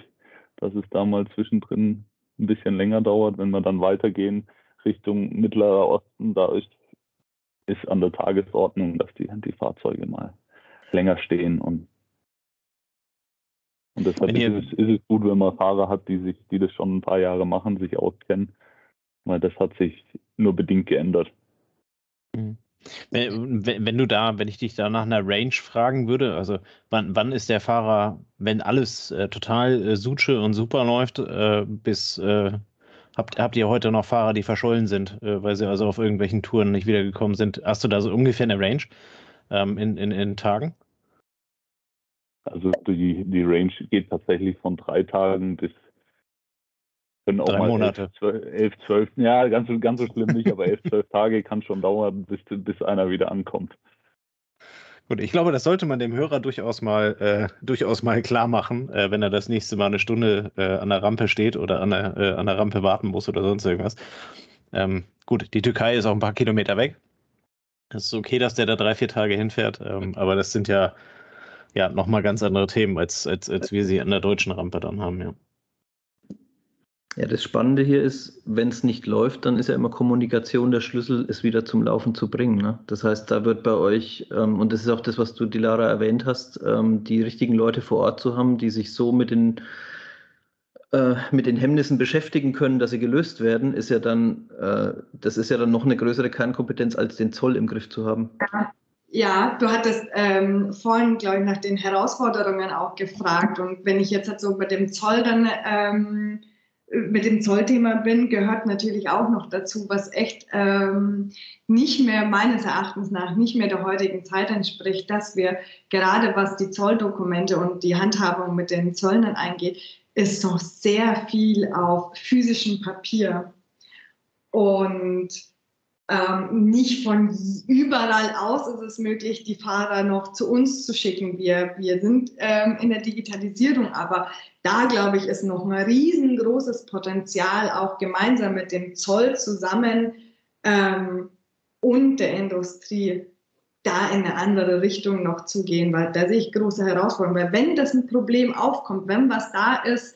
dass es da mal zwischendrin ein bisschen länger dauert, wenn wir dann weitergehen Richtung Mittlerer Osten, da ist ist an der Tagesordnung, dass die, die Fahrzeuge mal länger stehen und und deshalb ist es, ist es, gut, wenn man Fahrer hat, die sich, die das schon ein paar Jahre machen, sich auskennen, weil das hat sich nur bedingt geändert. Mhm. Wenn, wenn, du da, wenn ich dich da nach einer Range fragen würde, also wann, wann ist der Fahrer, wenn alles äh, total äh, suche und super läuft, äh, bis äh, Habt, habt ihr heute noch Fahrer, die verschollen sind, äh, weil sie also auf irgendwelchen Touren nicht wiedergekommen sind? Hast du da so ungefähr eine Range ähm, in, in, in Tagen? Also die, die Range geht tatsächlich von drei Tagen bis können auch Drei mal Monate. Elf, zwölf, ja, ganz, ganz so schlimm nicht, aber elf, zwölf Tage kann schon dauern, bis, bis einer wieder ankommt. Gut, ich glaube, das sollte man dem Hörer durchaus mal, äh, durchaus mal klar machen, äh, wenn er das nächste Mal eine Stunde äh, an der Rampe steht oder an der, äh, an der Rampe warten muss oder sonst irgendwas. Ähm, gut, die Türkei ist auch ein paar Kilometer weg. Es ist okay, dass der da drei, vier Tage hinfährt, ähm, aber das sind ja, ja nochmal ganz andere Themen, als, als, als wir sie an der deutschen Rampe dann haben, ja. Ja, das Spannende hier ist, wenn es nicht läuft, dann ist ja immer Kommunikation der Schlüssel, es wieder zum Laufen zu bringen. Ne? Das heißt, da wird bei euch, ähm, und das ist auch das, was du, Dilara, erwähnt hast, ähm, die richtigen Leute vor Ort zu haben, die sich so mit den, äh, mit den Hemmnissen beschäftigen können, dass sie gelöst werden, ist ja dann, äh, das ist ja dann noch eine größere Kernkompetenz, als den Zoll im Griff zu haben. Ja, du hattest ähm, vorhin, glaube ich, nach den Herausforderungen auch gefragt. Und wenn ich jetzt halt so bei dem Zoll dann ähm, mit dem Zollthema bin, gehört natürlich auch noch dazu, was echt ähm, nicht mehr meines Erachtens nach nicht mehr der heutigen Zeit entspricht, dass wir gerade was die Zolldokumente und die Handhabung mit den Zöllnern eingeht, ist noch sehr viel auf physischem Papier. Und ähm, nicht von überall aus ist es möglich, die Fahrer noch zu uns zu schicken. Wir, wir sind ähm, in der Digitalisierung, aber da glaube ich, ist noch ein riesengroßes Potenzial, auch gemeinsam mit dem Zoll zusammen ähm, und der Industrie da in eine andere Richtung noch zu gehen, weil da sehe ich große Herausforderungen. Weil wenn das ein Problem aufkommt, wenn was da ist,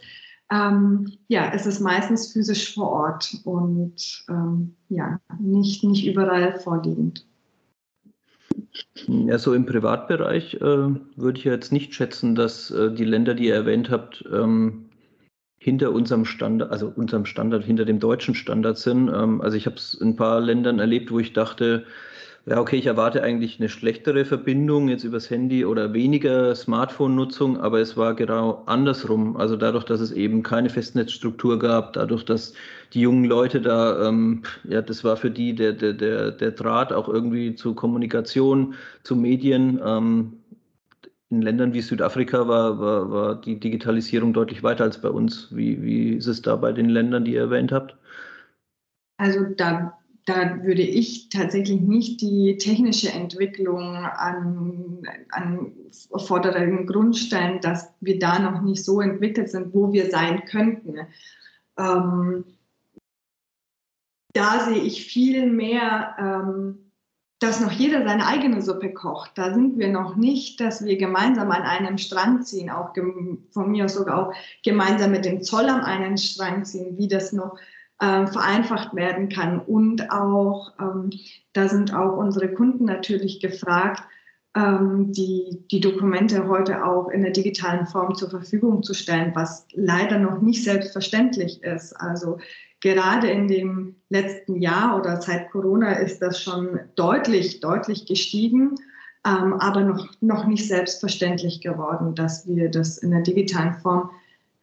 ähm, ja, ist es meistens physisch vor Ort und ähm, ja, nicht, nicht überall vorliegend. Ja, so im Privatbereich äh, würde ich jetzt nicht schätzen, dass äh, die Länder, die ihr erwähnt habt, ähm, hinter unserem Standard, also unserem Standard, hinter dem deutschen Standard sind. Ähm, also ich habe es in ein paar Ländern erlebt, wo ich dachte, ja, okay, ich erwarte eigentlich eine schlechtere Verbindung jetzt übers Handy oder weniger Smartphone-Nutzung, aber es war genau andersrum. Also dadurch, dass es eben keine Festnetzstruktur gab, dadurch, dass die jungen Leute da, ähm, ja, das war für die der, der, der, der Draht auch irgendwie zu Kommunikation, zu Medien. Ähm, in Ländern wie Südafrika war, war, war die Digitalisierung deutlich weiter als bei uns. Wie, wie ist es da bei den Ländern, die ihr erwähnt habt? Also da da würde ich tatsächlich nicht die technische Entwicklung an, an vordersten Grund stellen, dass wir da noch nicht so entwickelt sind, wo wir sein könnten. Ähm, da sehe ich viel mehr, ähm, dass noch jeder seine eigene Suppe kocht. Da sind wir noch nicht, dass wir gemeinsam an einem Strang ziehen, auch von mir aus sogar auch gemeinsam mit dem Zoll an einen Strang ziehen, wie das noch äh, vereinfacht werden kann. Und auch, ähm, da sind auch unsere Kunden natürlich gefragt, ähm, die, die Dokumente heute auch in der digitalen Form zur Verfügung zu stellen, was leider noch nicht selbstverständlich ist. Also gerade in dem letzten Jahr oder seit Corona ist das schon deutlich, deutlich gestiegen, ähm, aber noch, noch nicht selbstverständlich geworden, dass wir das in der digitalen Form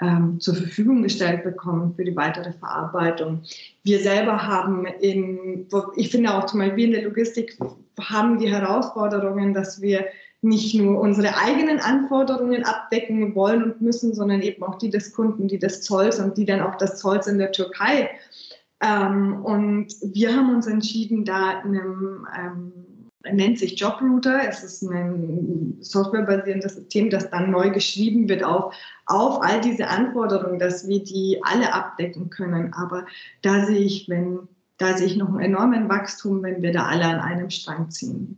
ähm, zur Verfügung gestellt bekommen für die weitere Verarbeitung. Wir selber haben in, ich finde auch zum Beispiel in der Logistik haben die Herausforderungen, dass wir nicht nur unsere eigenen Anforderungen abdecken wollen und müssen, sondern eben auch die des Kunden, die des Zolls und die dann auch des Zolls in der Türkei. Ähm, und wir haben uns entschieden, da einem ähm, nennt sich JobRouter. Es ist ein softwarebasierendes System, das dann neu geschrieben wird auf, auf all diese Anforderungen, dass wir die alle abdecken können. Aber da sehe ich, wenn, da sehe ich noch einen enormen Wachstum, wenn wir da alle an einem Strang ziehen.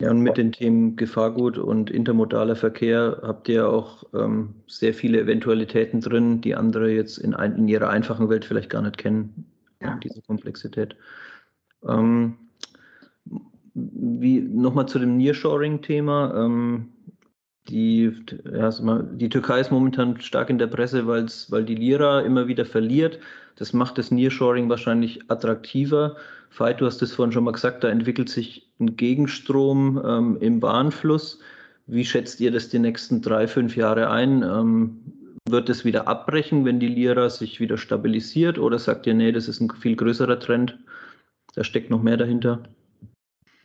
Ja, und mit den Themen Gefahrgut und intermodaler Verkehr habt ihr auch ähm, sehr viele Eventualitäten drin, die andere jetzt in, ein, in ihrer einfachen Welt vielleicht gar nicht kennen, ja. diese Komplexität. Ähm, wie nochmal zu dem Nearshoring-Thema. Ähm, die, ja, die Türkei ist momentan stark in der Presse, weil die Lira immer wieder verliert. Das macht das Nearshoring wahrscheinlich attraktiver. Veit, du hast es vorhin schon mal gesagt, da entwickelt sich ein Gegenstrom ähm, im Bahnfluss. Wie schätzt ihr das die nächsten drei, fünf Jahre ein? Ähm, wird es wieder abbrechen, wenn die Lira sich wieder stabilisiert? Oder sagt ihr, nee, das ist ein viel größerer Trend? Da steckt noch mehr dahinter?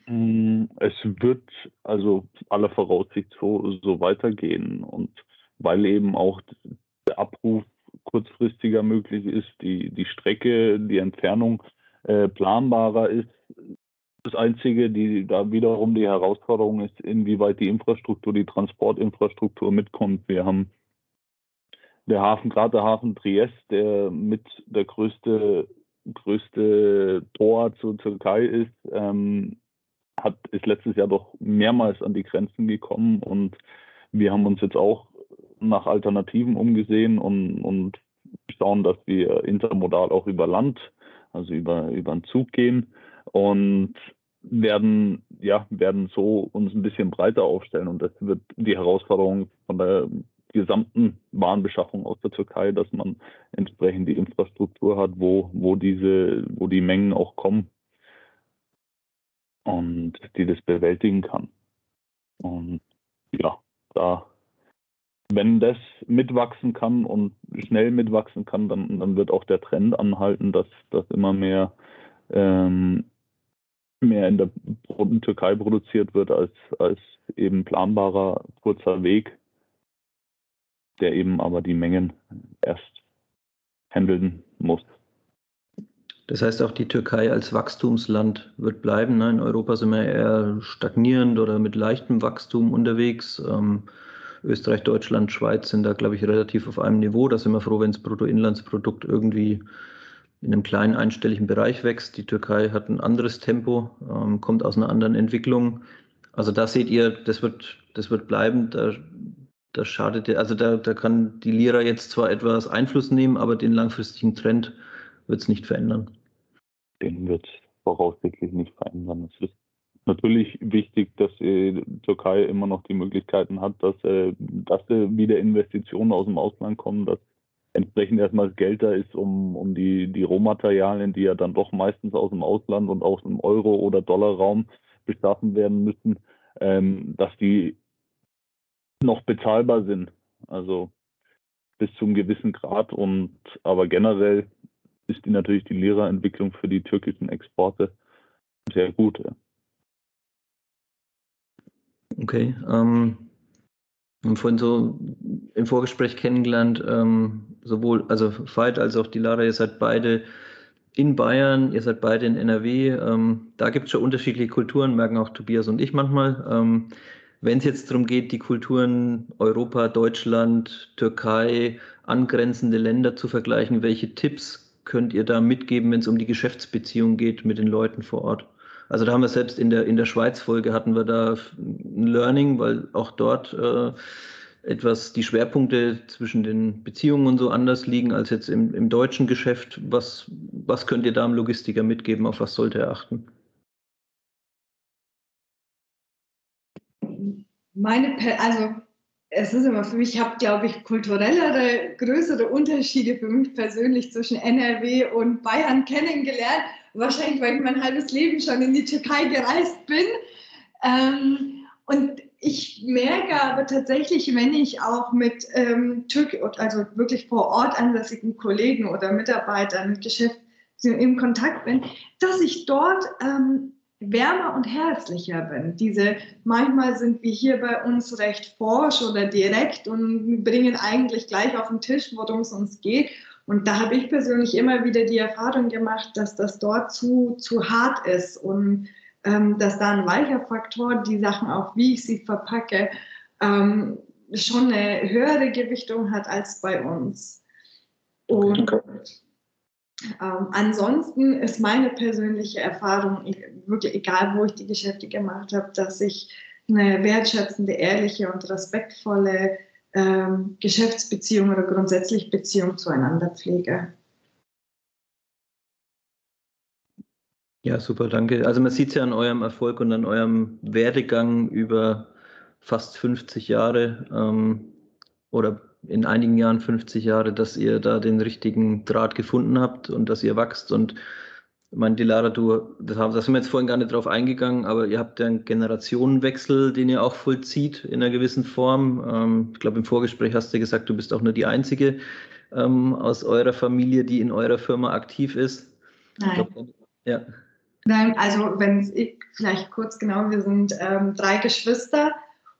Mm, es wird also aller Voraussicht so, so weitergehen und weil eben auch der Abruf kurzfristiger möglich ist, die, die Strecke, die Entfernung äh, planbarer ist. Das Einzige, die da wiederum die Herausforderung ist, inwieweit die Infrastruktur, die Transportinfrastruktur mitkommt. Wir haben der Hafen, gerade der Hafen Triest, der mit der größte, größte Tor zur Türkei ist, ähm, hat, ist letztes Jahr doch mehrmals an die Grenzen gekommen und wir haben uns jetzt auch nach Alternativen umgesehen und, und schauen, dass wir intermodal auch über Land, also über, über einen Zug gehen und werden, ja, werden so uns ein bisschen breiter aufstellen und das wird die Herausforderung von der gesamten Warenbeschaffung aus der Türkei, dass man entsprechend die Infrastruktur hat, wo, wo diese, wo die Mengen auch kommen und die das bewältigen kann. Und ja, da, wenn das mitwachsen kann und schnell mitwachsen kann, dann, dann wird auch der Trend anhalten, dass, dass immer mehr, ähm, mehr in der Türkei produziert wird als, als eben planbarer kurzer Weg, der eben aber die Mengen erst handeln muss. Das heißt, auch die Türkei als Wachstumsland wird bleiben. Ne? In Europa sind wir eher stagnierend oder mit leichtem Wachstum unterwegs. Ähm, Österreich, Deutschland, Schweiz sind da, glaube ich, relativ auf einem Niveau. Da sind wir froh, wenn das Bruttoinlandsprodukt irgendwie in einem kleinen einstelligen Bereich wächst. Die Türkei hat ein anderes Tempo, ähm, kommt aus einer anderen Entwicklung. Also da seht ihr, das wird, das wird bleiben. Da, da schadet, also da, da kann die Lira jetzt zwar etwas Einfluss nehmen, aber den langfristigen Trend wird es nicht verändern. Den wird voraussichtlich nicht verändern. Es ist natürlich wichtig, dass die Türkei immer noch die Möglichkeiten hat, dass, äh, dass wieder Investitionen aus dem Ausland kommen, dass entsprechend erstmal Geld da ist, um, um die, die Rohmaterialien, die ja dann doch meistens aus dem Ausland und aus dem Euro- oder Dollarraum beschaffen werden müssen, ähm, dass die noch bezahlbar sind. Also bis zu einem gewissen Grad und aber generell ist die natürlich die Lehrerentwicklung für die türkischen Exporte sehr gut. Okay. Ähm, wir haben vorhin so im Vorgespräch kennengelernt, ähm, sowohl also Veit als auch die Lara, ihr seid beide in Bayern, ihr seid beide in NRW. Ähm, da gibt es schon unterschiedliche Kulturen, merken auch Tobias und ich manchmal. Ähm, Wenn es jetzt darum geht, die Kulturen Europa, Deutschland, Türkei, angrenzende Länder zu vergleichen, welche Tipps könnt ihr da mitgeben, wenn es um die Geschäftsbeziehung geht mit den Leuten vor Ort? Also da haben wir selbst in der, in der Schweiz-Folge hatten wir da ein Learning, weil auch dort äh, etwas die Schwerpunkte zwischen den Beziehungen und so anders liegen als jetzt im, im deutschen Geschäft. Was, was könnt ihr da am Logistiker mitgeben? Auf was sollte er achten? Meine, also es ist immer für mich, ich habe, glaube ich, kulturellere, größere Unterschiede für mich persönlich zwischen NRW und Bayern kennengelernt. Wahrscheinlich, weil ich mein halbes Leben schon in die Türkei gereist bin. Ähm, und ich merke aber tatsächlich, wenn ich auch mit ähm, Türk also wirklich vor Ort ansässigen Kollegen oder Mitarbeitern, Geschäften im Kontakt bin, dass ich dort ähm, wärmer und herzlicher bin. Diese, manchmal sind wir hier bei uns recht forsch oder direkt und bringen eigentlich gleich auf den Tisch, worum es uns geht. Und da habe ich persönlich immer wieder die Erfahrung gemacht, dass das dort zu, zu hart ist und ähm, dass da ein weicher Faktor, die Sachen auch, wie ich sie verpacke, ähm, schon eine höhere Gewichtung hat als bei uns. Und okay. Ähm, ansonsten ist meine persönliche Erfahrung, wirklich egal wo ich die Geschäfte gemacht habe, dass ich eine wertschätzende, ehrliche und respektvolle ähm, Geschäftsbeziehung oder grundsätzlich Beziehung zueinander pflege. Ja, super, danke. Also man sieht es ja an eurem Erfolg und an eurem Werdegang über fast 50 Jahre ähm, oder in einigen Jahren 50 Jahre, dass ihr da den richtigen Draht gefunden habt und dass ihr wachst. Und mein Dilara, du, das haben, da sind wir jetzt vorhin gar nicht drauf eingegangen, aber ihr habt ja einen Generationenwechsel, den ihr auch vollzieht in einer gewissen Form. Ähm, ich glaube, im Vorgespräch hast du gesagt, du bist auch nur die Einzige ähm, aus eurer Familie, die in eurer Firma aktiv ist. Nein. Glaub, ja. Nein, also wenn ich vielleicht kurz genau, wir sind ähm, drei Geschwister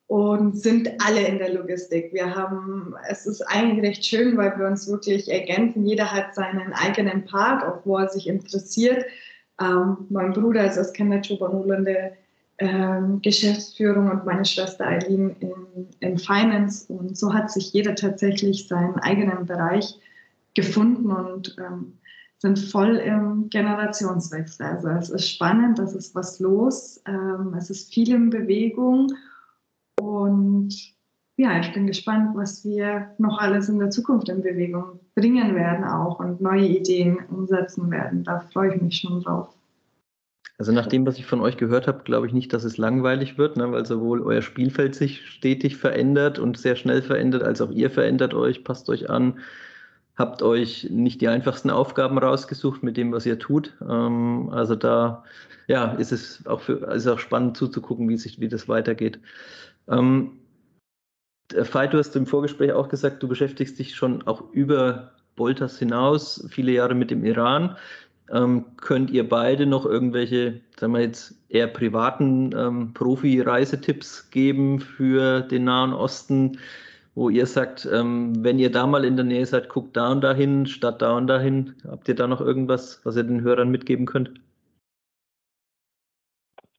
und sind alle in der Logistik. Wir haben, es ist eigentlich recht schön, weil wir uns wirklich ergänzen. Jeder hat seinen eigenen Part, auf wo er sich interessiert. Ähm, mein Bruder ist aus Kennechubanul in der ähm, Geschäftsführung und meine Schwester Eileen im, im Finance. Und so hat sich jeder tatsächlich seinen eigenen Bereich gefunden und ähm, sind voll im Generationswechsel. Also es ist spannend, es ist was los, ähm, es ist viel in Bewegung und ja, ich bin gespannt, was wir noch alles in der Zukunft in Bewegung bringen werden auch und neue Ideen umsetzen werden. Da freue ich mich schon drauf. Also nach dem, was ich von euch gehört habe, glaube ich nicht, dass es langweilig wird, ne, weil sowohl euer Spielfeld sich stetig verändert und sehr schnell verändert, als auch ihr verändert euch, passt euch an, habt euch nicht die einfachsten Aufgaben rausgesucht mit dem, was ihr tut. Ähm, also da ja, ist es auch, für, ist auch spannend zuzugucken, wie, sich, wie das weitergeht. Ähm, Veit, du hast im Vorgespräch auch gesagt, du beschäftigst dich schon auch über Boltas hinaus, viele Jahre mit dem Iran. Ähm, könnt ihr beide noch irgendwelche, sagen wir jetzt, eher privaten ähm, Profi-Reisetipps geben für den Nahen Osten, wo ihr sagt, ähm, wenn ihr da mal in der Nähe seid, guckt da und dahin, statt da und dahin. Habt ihr da noch irgendwas, was ihr den Hörern mitgeben könnt?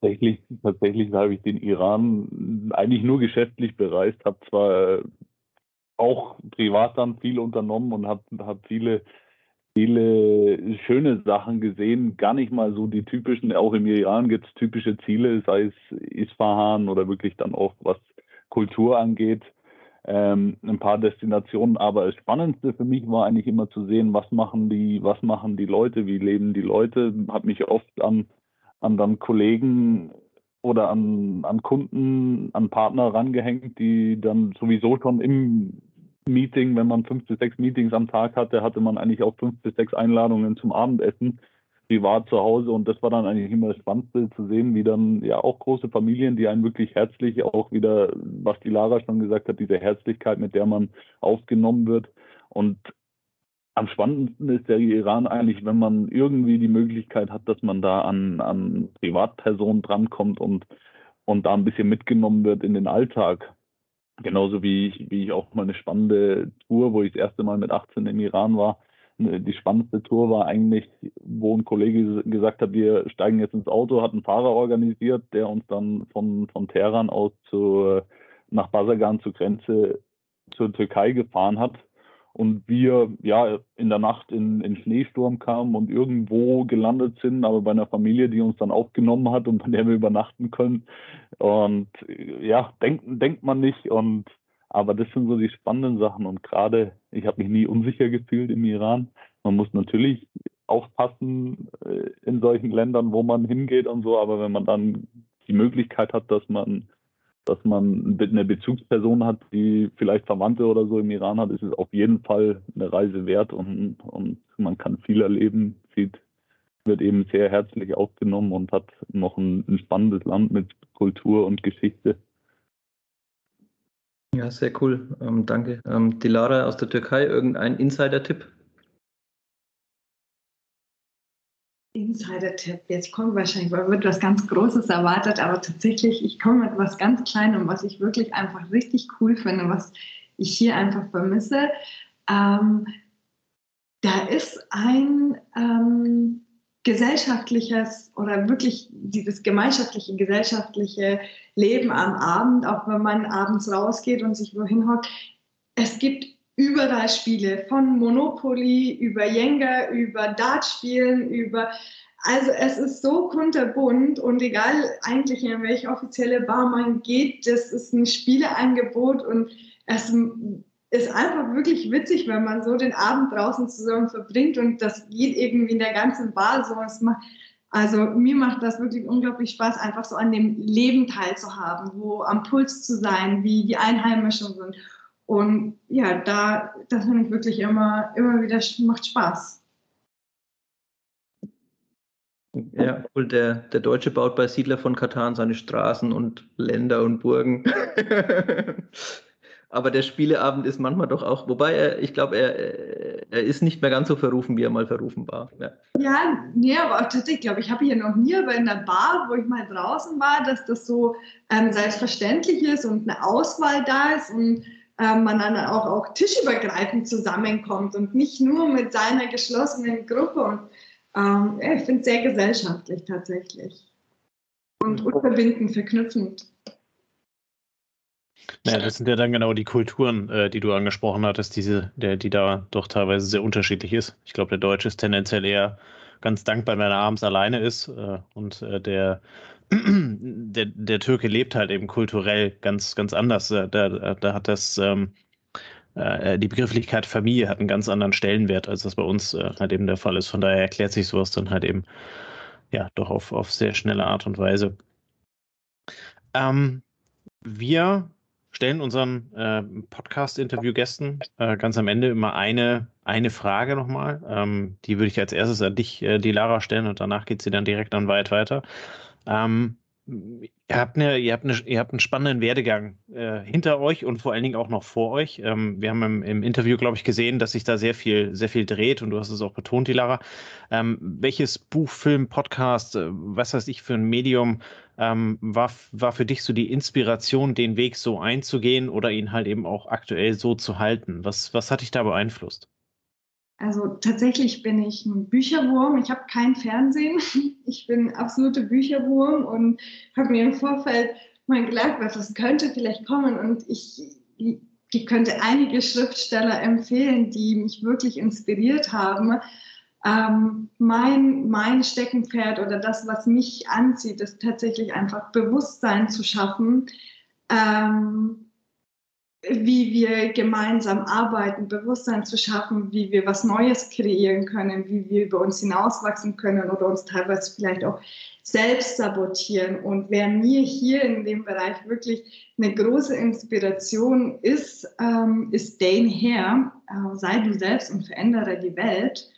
Tatsächlich, tatsächlich habe ich den Iran eigentlich nur geschäftlich bereist, habe zwar auch privat dann viel unternommen und habe hab viele, viele schöne Sachen gesehen, gar nicht mal so die typischen, auch im Iran gibt es typische Ziele, sei es Isfahan oder wirklich dann auch was Kultur angeht, ähm, ein paar Destinationen. Aber das Spannendste für mich war eigentlich immer zu sehen, was machen die, was machen die Leute, wie leben die Leute. Habe mich oft an, an dann Kollegen oder an, an Kunden, an Partner rangehängt, die dann sowieso schon im Meeting, wenn man fünf bis sechs Meetings am Tag hatte, hatte man eigentlich auch fünf bis sechs Einladungen zum Abendessen. Privat zu Hause und das war dann eigentlich immer das Spannendste zu sehen, wie dann ja auch große Familien, die einen wirklich herzlich auch wieder, was die Lara schon gesagt hat, diese Herzlichkeit, mit der man aufgenommen wird. Und am spannendsten ist der Iran eigentlich, wenn man irgendwie die Möglichkeit hat, dass man da an, an Privatpersonen drankommt und, und da ein bisschen mitgenommen wird in den Alltag. Genauso wie ich, wie ich auch mal eine spannende Tour, wo ich das erste Mal mit 18 im Iran war. Die spannendste Tour war eigentlich, wo ein Kollege gesagt hat, wir steigen jetzt ins Auto, hat einen Fahrer organisiert, der uns dann von, von Teheran aus zu, nach Basagan zur Grenze zur Türkei gefahren hat und wir ja in der Nacht in, in Schneesturm kamen und irgendwo gelandet sind, aber bei einer Familie, die uns dann aufgenommen hat und bei der wir übernachten können. Und ja, denkt, denkt man nicht. Und aber das sind so die spannenden Sachen. Und gerade, ich habe mich nie unsicher gefühlt im Iran. Man muss natürlich aufpassen äh, in solchen Ländern, wo man hingeht und so, aber wenn man dann die Möglichkeit hat, dass man dass man eine Bezugsperson hat, die vielleicht Verwandte oder so im Iran hat, ist es auf jeden Fall eine Reise wert und, und man kann viel erleben, sieht, wird eben sehr herzlich aufgenommen und hat noch ein, ein spannendes Land mit Kultur und Geschichte. Ja, sehr cool. Ähm, danke. Ähm, Dilara aus der Türkei, irgendein Insider-Tipp? Insider-Tipp. Jetzt kommt wahrscheinlich, weil wird was ganz Großes erwartet, aber tatsächlich, ich komme mit was ganz Kleinem, was ich wirklich einfach richtig cool finde, was ich hier einfach vermisse. Ähm, da ist ein ähm, gesellschaftliches oder wirklich dieses gemeinschaftliche, gesellschaftliche Leben am Abend, auch wenn man abends rausgeht und sich wohin hockt. Es gibt überall Spiele, von Monopoly über Jenga, über Dartspielen, über also es ist so kunterbunt und egal eigentlich in welche offizielle Bar man geht, das ist ein Spieleangebot und es ist einfach wirklich witzig, wenn man so den Abend draußen zusammen verbringt und das geht irgendwie in der ganzen Bar so. Macht, also mir macht das wirklich unglaublich Spaß, einfach so an dem Leben teilzuhaben, wo am Puls zu sein, wie die Einheimischen sind. Und ja, da, das finde ich wirklich immer, immer wieder macht Spaß. Ja, cool. Der, der Deutsche baut bei Siedler von Katan seine Straßen und Länder und Burgen. [laughs] Aber der Spieleabend ist manchmal doch auch, wobei er, ich glaube, er, er ist nicht mehr ganz so verrufen, wie er mal verrufen war. Ja, ja nee, aber auch tatsächlich, ich glaube, ich habe hier noch nie, aber in der Bar, wo ich mal draußen war, dass das so ähm, selbstverständlich ist und eine Auswahl da ist und ähm, man dann auch, auch tischübergreifend zusammenkommt und nicht nur mit seiner geschlossenen Gruppe. Und ähm, ja, ich finde es sehr gesellschaftlich tatsächlich. Und mhm. unverbindend, verknüpfend. Ja, das sind ja dann genau die Kulturen, äh, die du angesprochen hattest, diese, der, die da doch teilweise sehr unterschiedlich ist. Ich glaube, der Deutsche ist tendenziell eher ganz dankbar, wenn er abends alleine ist äh, und äh, der, [clears throat] der, der Türke lebt halt eben kulturell ganz, ganz anders. Da, da, hat das ähm, äh, die Begrifflichkeit Familie hat einen ganz anderen Stellenwert, als das bei uns äh, halt eben der Fall ist. Von daher erklärt sich sowas dann halt eben ja doch auf, auf sehr schnelle Art und Weise. Ähm, wir stellen unseren äh, Podcast-Interview-Gästen äh, ganz am Ende immer eine, eine Frage nochmal. Ähm, die würde ich als erstes an dich, äh, die Lara, stellen und danach geht sie dann direkt an weit weiter. Ähm, Ihr habt, eine, ihr, habt eine, ihr habt einen spannenden Werdegang äh, hinter euch und vor allen Dingen auch noch vor euch. Ähm, wir haben im, im Interview, glaube ich, gesehen, dass sich da sehr viel, sehr viel dreht und du hast es auch betont, die Lara. Ähm, welches Buch, Film, Podcast, äh, was weiß ich für ein Medium ähm, war, war für dich so die Inspiration, den Weg so einzugehen oder ihn halt eben auch aktuell so zu halten? Was, was hat dich da beeinflusst? Also tatsächlich bin ich ein Bücherwurm. Ich habe kein Fernsehen. [laughs] Ich bin absolute Bücherwurm und habe mir im Vorfeld mal gedacht, was könnte vielleicht kommen. Und ich, ich könnte einige Schriftsteller empfehlen, die mich wirklich inspiriert haben. ähm, mein, mein Steckenpferd oder das, was mich anzieht, ist tatsächlich einfach Bewusstsein zu schaffen, ähm, wie wir gemeinsam arbeiten, Bewusstsein zu schaffen, wie wir was Neues kreieren können, wie wir über uns hinauswachsen können oder uns teilweise vielleicht auch selbst sabotieren. Und wer mir hier in dem Bereich wirklich eine große Inspiration ist, ähm, ist Dane Hare. Äh, sei du selbst und verändere die Welt.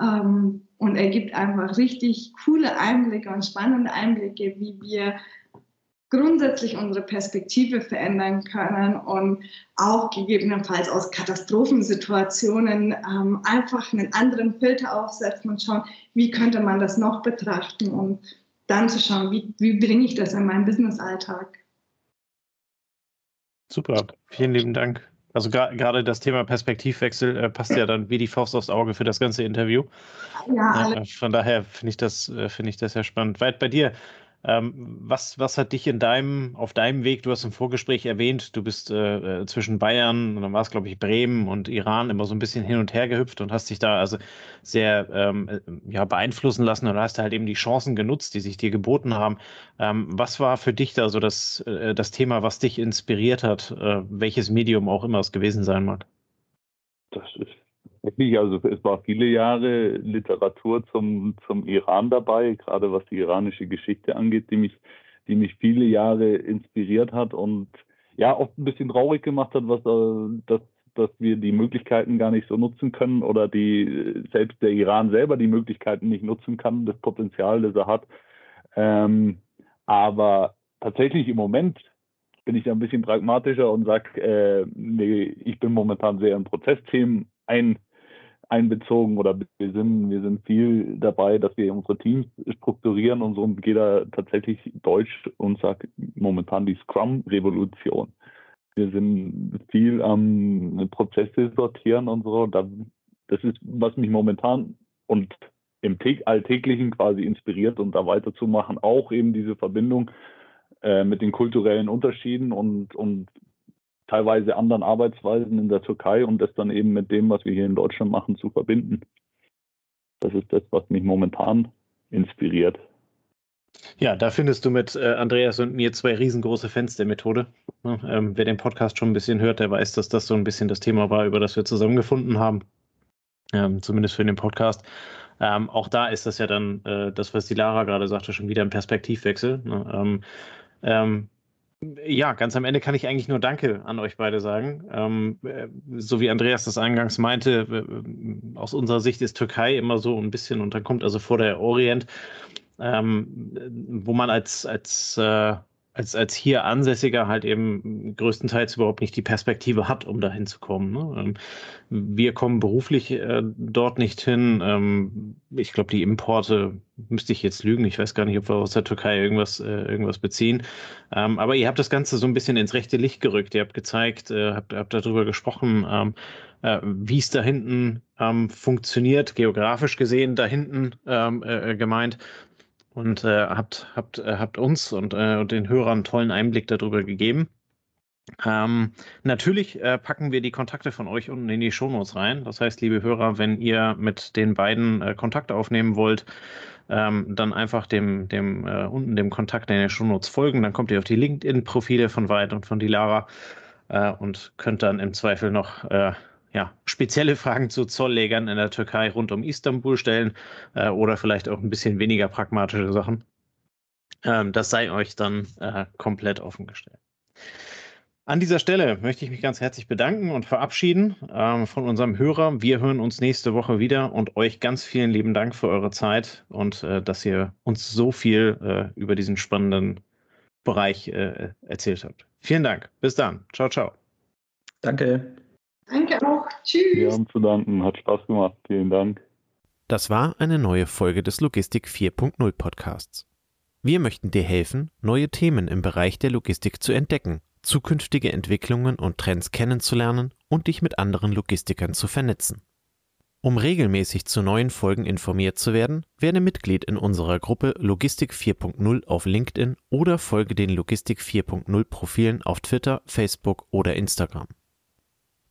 Ähm, und er gibt einfach richtig coole Einblicke und spannende Einblicke, wie wir grundsätzlich unsere Perspektive verändern können und auch gegebenenfalls aus Katastrophensituationen ähm, einfach einen anderen Filter aufsetzen und schauen, wie könnte man das noch betrachten und dann zu schauen, wie, wie bringe ich das in meinen Business-Alltag. Super, vielen lieben Dank. Also gerade das Thema Perspektivwechsel äh, passt ja dann wie die Faust aufs Auge für das ganze Interview. Ja, äh, von daher finde ich das, äh, finde ich das sehr spannend. Weit bei dir. Ähm, was, was hat dich in deinem, auf deinem Weg, du hast im Vorgespräch erwähnt, du bist äh, äh zwischen Bayern, und dann war es, glaube ich, Bremen und Iran immer so ein bisschen hin und her gehüpft und hast dich da also sehr ähm, äh, ja, beeinflussen lassen und hast halt eben die Chancen genutzt, die sich dir geboten haben. Ähm, was war für dich da so das, äh, das Thema, was dich inspiriert hat, äh, welches Medium auch immer es gewesen sein mag? Das ist Tatsächlich, also es war viele Jahre Literatur zum, zum Iran dabei, gerade was die iranische Geschichte angeht, die mich, die mich viele Jahre inspiriert hat und ja, oft ein bisschen traurig gemacht hat, was äh, dass, dass wir die Möglichkeiten gar nicht so nutzen können oder die selbst der Iran selber die Möglichkeiten nicht nutzen kann, das Potenzial, das er hat. Ähm, aber tatsächlich im Moment bin ich ein bisschen pragmatischer und sage, äh, nee, ich bin momentan sehr in Prozessthemen ein, einbezogen oder wir sind, wir sind viel dabei, dass wir unsere Teams strukturieren und so und geht da tatsächlich Deutsch und sagt momentan die Scrum-Revolution. Wir sind viel am ähm, Prozesse sortieren und so. Das ist, was mich momentan und im Alltäglichen quasi inspiriert und da weiterzumachen, auch eben diese Verbindung äh, mit den kulturellen Unterschieden und, und teilweise anderen Arbeitsweisen in der Türkei und das dann eben mit dem, was wir hier in Deutschland machen, zu verbinden. Das ist das, was mich momentan inspiriert. Ja, da findest du mit äh, Andreas und mir zwei riesengroße Fans der Methode. Ja, ähm, wer den Podcast schon ein bisschen hört, der weiß, dass das so ein bisschen das Thema war, über das wir zusammengefunden haben. Ähm, zumindest für den Podcast. Ähm, auch da ist das ja dann, äh, das, was die Lara gerade sagte, schon wieder ein Perspektivwechsel. Ne? Ja, ganz am Ende kann ich eigentlich nur Danke an euch beide sagen. Ähm, äh, so wie Andreas das eingangs meinte, aus unserer Sicht ist Türkei immer so ein bisschen und dann kommt also vor der Orient, ähm, wo man als, als äh, als, als hier Ansässiger halt eben größtenteils überhaupt nicht die Perspektive hat, um dahin zu kommen. Ne? Ähm, wir kommen beruflich äh, dort nicht hin. Ähm, ich glaube, die Importe müsste ich jetzt lügen. Ich weiß gar nicht, ob wir aus der Türkei irgendwas, äh, irgendwas beziehen. Ähm, aber ihr habt das Ganze so ein bisschen ins rechte Licht gerückt. Ihr habt gezeigt, äh, habt, habt darüber gesprochen, ähm, äh, wie es da hinten ähm, funktioniert, geografisch gesehen da hinten ähm, äh, gemeint und äh, habt, habt, äh, habt uns und, äh, den Hörern einen tollen Einblick darüber gegeben. Ähm, natürlich äh, packen wir die Kontakte von euch unten in die Shownotes rein. Das heißt, liebe Hörer, wenn ihr mit den beiden äh, Kontakt aufnehmen wollt, ähm, dann einfach dem, dem äh, unten dem Kontakt in den Shownotes folgen. Dann kommt ihr auf die LinkedIn-Profile von Weid und von Dilara äh, und könnt dann im Zweifel noch äh, ja, spezielle Fragen zu Zolllegern in der Türkei rund um Istanbul stellen äh, oder vielleicht auch ein bisschen weniger pragmatische Sachen. Ähm, das sei euch dann äh, komplett offengestellt. An dieser Stelle möchte ich mich ganz herzlich bedanken und verabschieden ähm, von unserem Hörer. Wir hören uns nächste Woche wieder und euch ganz vielen lieben Dank für eure Zeit und äh, dass ihr uns so viel äh, über diesen spannenden Bereich äh, erzählt habt. Vielen Dank. Bis dann. Ciao, ciao. Danke. Danke auch. Tschüss. Wir haben zu danken. Hat Spaß gemacht. Vielen Dank. Das war eine neue Folge des Logistik 4.0 Podcasts. Wir möchten dir helfen, neue Themen im Bereich der Logistik zu entdecken, zukünftige Entwicklungen und Trends kennenzulernen und dich mit anderen Logistikern zu vernetzen. Um regelmäßig zu neuen Folgen informiert zu werden, werde Mitglied in unserer Gruppe Logistik 4.0 auf LinkedIn oder folge den Logistik 4.0 Profilen auf Twitter, Facebook oder Instagram.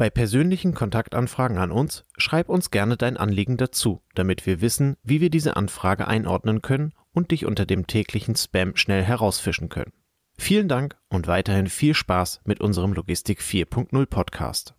Bei persönlichen Kontaktanfragen an uns schreib uns gerne dein Anliegen dazu, damit wir wissen, wie wir diese Anfrage einordnen können und dich unter dem täglichen Spam schnell herausfischen können. Vielen Dank und weiterhin viel Spaß mit unserem Logistik 4.0 Podcast.